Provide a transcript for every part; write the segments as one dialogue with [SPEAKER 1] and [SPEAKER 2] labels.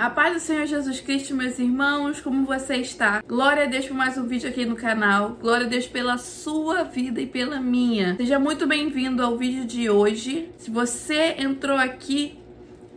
[SPEAKER 1] A paz do Senhor Jesus Cristo, meus irmãos, como você está? Glória a Deus por mais um vídeo aqui no canal. Glória a Deus pela sua vida e pela minha. Seja muito bem-vindo ao vídeo de hoje. Se você entrou aqui,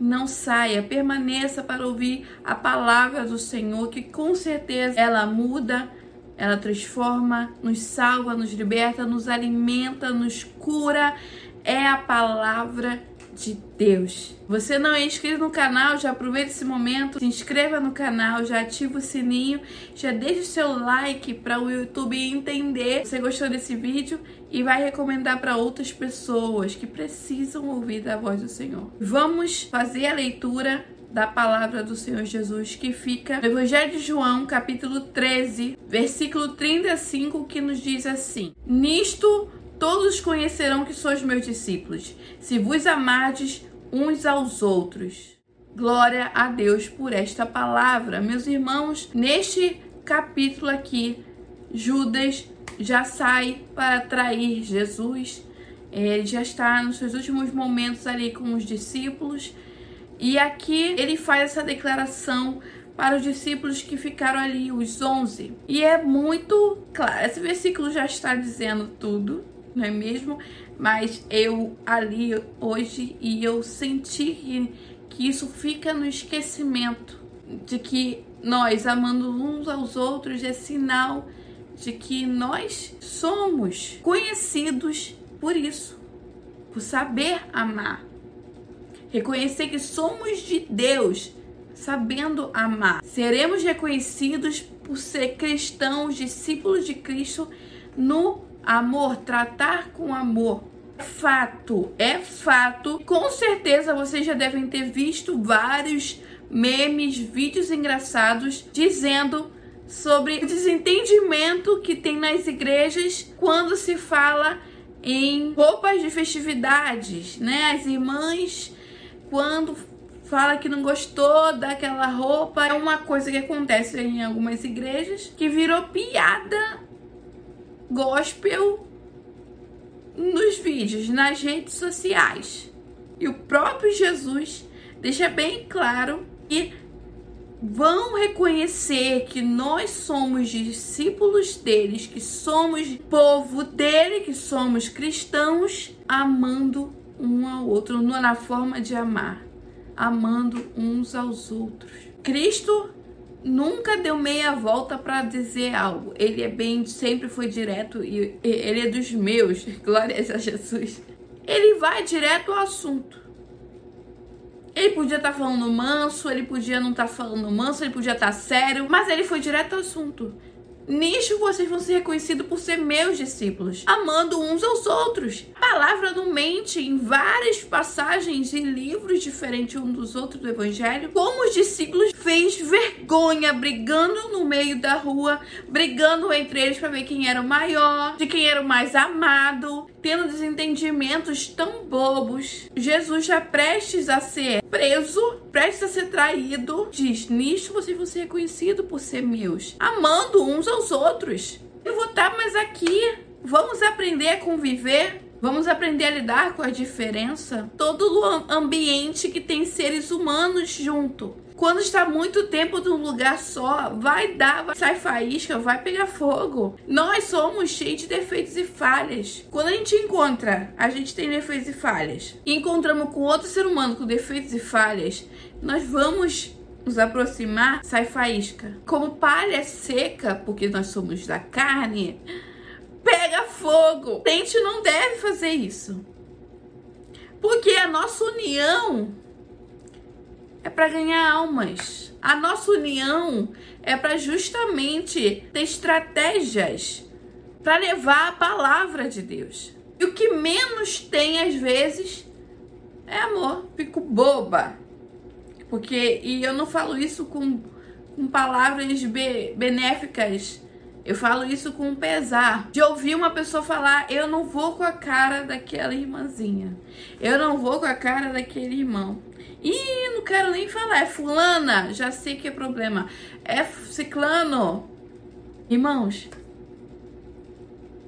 [SPEAKER 1] não saia, permaneça para ouvir a palavra do Senhor, que com certeza ela muda, ela transforma, nos salva, nos liberta, nos alimenta, nos cura. É a palavra de Deus. Você não é inscrito no canal, já aproveita esse momento, se inscreva no canal, já ativa o sininho, já deixa o seu like para o YouTube entender você gostou desse vídeo e vai recomendar para outras pessoas que precisam ouvir da voz do Senhor. Vamos fazer a leitura da palavra do Senhor Jesus que fica no Evangelho de João, capítulo 13, versículo 35, que nos diz assim: Nisto todos conhecerão que sois meus discípulos, se vos amardes uns aos outros. Glória a Deus por esta palavra. Meus irmãos, neste capítulo aqui, Judas já sai para trair Jesus. Ele já está nos seus últimos momentos ali com os discípulos. E aqui ele faz essa declaração para os discípulos que ficaram ali, os onze. E é muito claro, esse versículo já está dizendo tudo não é mesmo? Mas eu ali hoje e eu senti que, que isso fica no esquecimento de que nós amando uns aos outros é sinal de que nós somos conhecidos por isso, por saber amar. Reconhecer que somos de Deus, sabendo amar. Seremos reconhecidos por ser cristãos, discípulos de Cristo no Amor, tratar com amor. Fato, é fato. Com certeza vocês já devem ter visto vários memes, vídeos engraçados dizendo sobre o desentendimento que tem nas igrejas quando se fala em roupas de festividades, né? As irmãs quando fala que não gostou daquela roupa, é uma coisa que acontece em algumas igrejas que virou piada gospel nos vídeos, nas redes sociais. E o próprio Jesus deixa bem claro que vão reconhecer que nós somos discípulos deles, que somos povo dele, que somos cristãos, amando um ao outro, na forma de amar, amando uns aos outros. Cristo nunca deu meia volta para dizer algo. Ele é bem, sempre foi direto e ele é dos meus. Glórias a Jesus. Ele vai direto ao assunto. Ele podia estar tá falando manso, ele podia não estar tá falando manso, ele podia estar tá sério, mas ele foi direto ao assunto. Nisto vocês vão ser reconhecidos por ser meus discípulos, amando uns aos outros. A palavra não mente em várias passagens e livros diferentes um dos outros do Evangelho. Como os discípulos fez vergonha brigando no meio da rua, brigando entre eles para ver quem era o maior, de quem era o mais amado, tendo desentendimentos tão bobos. Jesus já prestes a ser preso, prestes a ser traído, diz: Nisto vocês vão ser reconhecidos por ser meus, amando uns aos outros. Eu vou estar mais aqui. Vamos aprender a conviver. Vamos aprender a lidar com a diferença. Todo ambiente que tem seres humanos junto. Quando está muito tempo num lugar só, vai dar, vai sai faísca, vai pegar fogo. Nós somos cheios de defeitos e falhas. Quando a gente encontra, a gente tem defeitos e falhas, e encontramos com outro ser humano com defeitos e falhas, nós vamos nos aproximar, sai faísca. Como palha seca, porque nós somos da carne, fogo. Gente não deve fazer isso. Porque a nossa união é para ganhar almas. A nossa união é para justamente ter estratégias para levar a palavra de Deus. E o que menos tem às vezes é amor. Fico boba. Porque, e eu não falo isso com, com palavras be, benéficas. Eu falo isso com pesar. De ouvir uma pessoa falar, eu não vou com a cara daquela irmãzinha. Eu não vou com a cara daquele irmão. Ih, não quero nem falar. É fulana, já sei que é problema. É ciclano. Irmãos,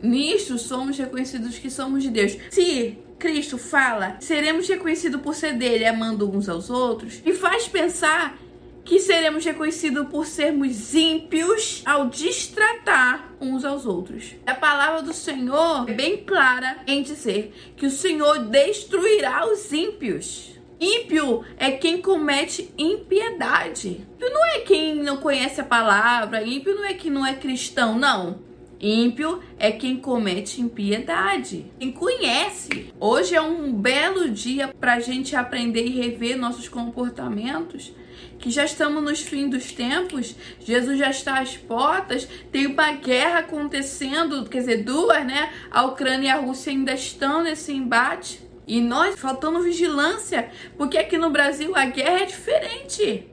[SPEAKER 1] nisto somos reconhecidos que somos de Deus. Se Cristo fala, seremos reconhecidos por ser dele, amando uns aos outros, e faz pensar que seremos reconhecidos por sermos ímpios ao destratar uns aos outros. A palavra do Senhor é bem clara em dizer que o Senhor destruirá os ímpios. Ímpio é quem comete impiedade. Ímpio não é quem não conhece a palavra, ímpio não é quem não é cristão, não. Ímpio é quem comete impiedade, quem conhece. Hoje é um belo dia para a gente aprender e rever nossos comportamentos. Que já estamos nos fins dos tempos, Jesus já está às portas, tem uma guerra acontecendo, quer dizer, duas, né? A Ucrânia e a Rússia ainda estão nesse embate. E nós faltando vigilância, porque aqui no Brasil a guerra é diferente.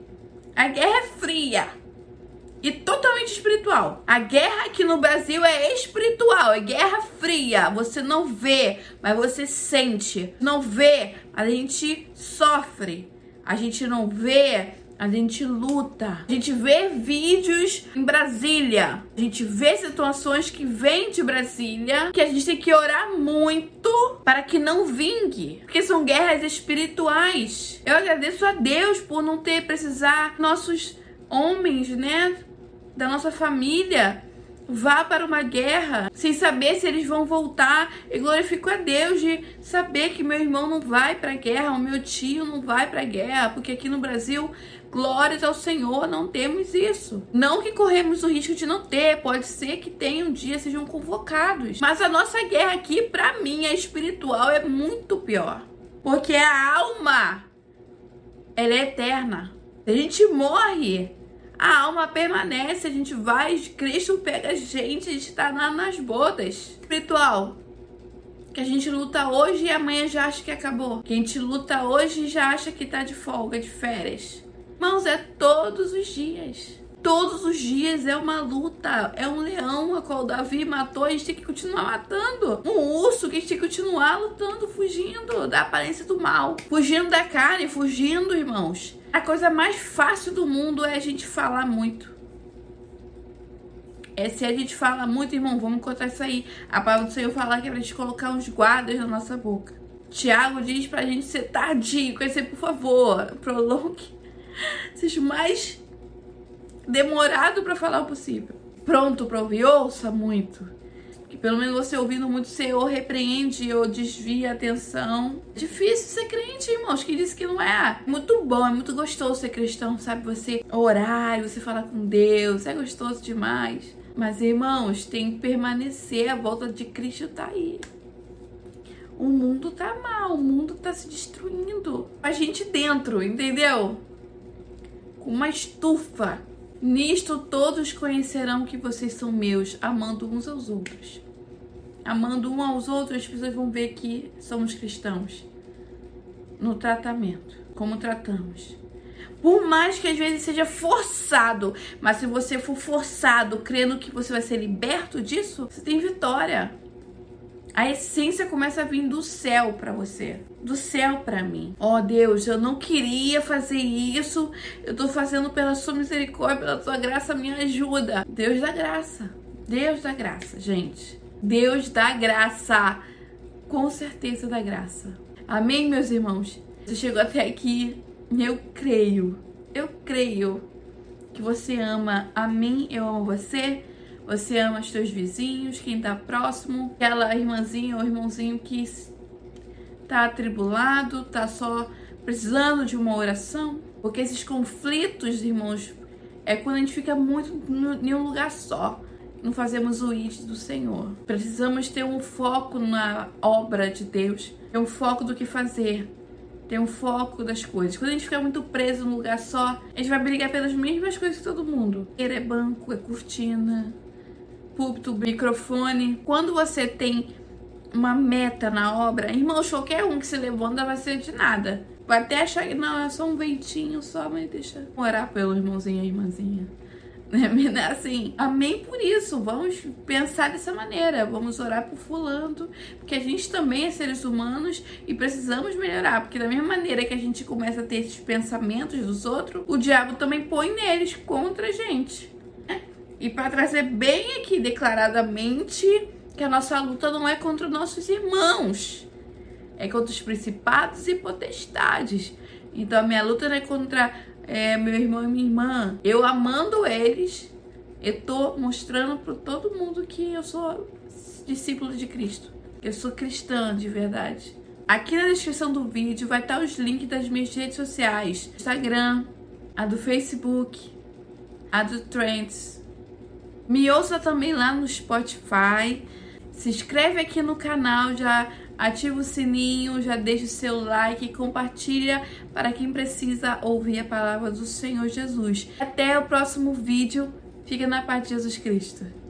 [SPEAKER 1] A guerra é fria e totalmente espiritual. A guerra aqui no Brasil é espiritual, é guerra fria. Você não vê, mas você sente. Não vê, a gente sofre. A gente não vê, a gente luta. A gente vê vídeos em Brasília. A gente vê situações que vêm de Brasília que a gente tem que orar muito para que não vingue. Porque são guerras espirituais. Eu agradeço a Deus por não ter precisar nossos homens, né, da nossa família vá para uma guerra sem saber se eles vão voltar. E glorifico a Deus de saber que meu irmão não vai para a guerra, o meu tio não vai para a guerra, porque aqui no Brasil, glórias ao Senhor, não temos isso. Não que corremos o risco de não ter, pode ser que tenha um dia sejam convocados. Mas a nossa guerra aqui, para mim, a espiritual é muito pior. Porque a alma ela é eterna. A gente morre, a alma permanece, a gente vai, Cristo pega a gente, a gente tá lá nas bodas. Espiritual. Que a gente luta hoje e amanhã já acha que acabou. Que a gente luta hoje e já acha que tá de folga, de férias. Irmãos, é todos os dias. Todos os dias é uma luta. É um leão a qual Davi matou. A gente tem que continuar matando. Um urso que a gente tem que continuar lutando, fugindo da aparência do mal. Fugindo da carne, fugindo, irmãos a coisa mais fácil do mundo é a gente falar muito. É se a gente fala muito, irmão, vamos contar isso aí. A palavra do Senhor falar que é pra gente colocar uns guardas na nossa boca. Tiago diz pra gente ser tardio, dizer, por favor, prolongue. Seja mais demorado para falar o possível. Pronto para ouvir, ouça muito pelo menos você ouvindo muito, você ou repreende ou desvia a atenção. Difícil ser crente, irmãos, que disse que não é. Muito bom, é muito gostoso ser cristão, sabe? Você orar, você falar com Deus, é gostoso demais. Mas, irmãos, tem que permanecer, a volta de Cristo tá aí. O mundo tá mal, o mundo tá se destruindo. A gente dentro, entendeu? Com uma estufa. Nisto todos conhecerão que vocês são meus, amando uns aos outros amando um aos outros, as pessoas vão ver que somos cristãos. No tratamento, como tratamos. Por mais que às vezes seja forçado, mas se você for forçado, crendo que você vai ser liberto disso, você tem vitória. A essência começa a vir do céu para você, do céu para mim. Ó oh, Deus, eu não queria fazer isso, eu tô fazendo pela sua misericórdia, pela sua graça, me ajuda. Deus da graça. Deus da graça, gente. Deus dá graça. Com certeza dá graça. Amém, meus irmãos? Você chegou até aqui, eu creio, eu creio que você ama a mim, eu amo você. Você ama os teus vizinhos, quem tá próximo, aquela irmãzinha ou irmãozinho que tá atribulado, tá só precisando de uma oração. Porque esses conflitos, irmãos, é quando a gente fica muito em um lugar só não fazemos o id do Senhor. Precisamos ter um foco na obra de Deus, ter um foco do que fazer, ter um foco das coisas. Quando a gente fica muito preso num lugar só, a gente vai brigar pelas mesmas coisas que todo mundo. É banco, é cortina, púlpito, microfone. Quando você tem uma meta na obra, irmãos, qualquer um que se levanta vai ser de nada. Vai até achar que não, é só um ventinho só, mas deixa orar pelo irmãozinho e irmãzinha. Né? Assim, amém por isso. Vamos pensar dessa maneira. Vamos orar por fulano, porque a gente também é seres humanos e precisamos melhorar. Porque da mesma maneira que a gente começa a ter esses pensamentos dos outros, o diabo também põe neles contra a gente. Né? E para trazer bem aqui declaradamente que a nossa luta não é contra nossos irmãos, é contra os principados e potestades. Então a minha luta não é contra é, meu irmão e minha irmã, eu amando eles, eu tô mostrando para todo mundo que eu sou discípulo de Cristo. Eu sou cristã de verdade. Aqui na descrição do vídeo vai estar os links das minhas redes sociais: Instagram, a do Facebook, a do Trends. Me ouça também lá no Spotify. Se inscreve aqui no canal, já ativa o sininho, já deixa o seu like e compartilha para quem precisa ouvir a palavra do Senhor Jesus. Até o próximo vídeo. Fica na paz de Jesus Cristo.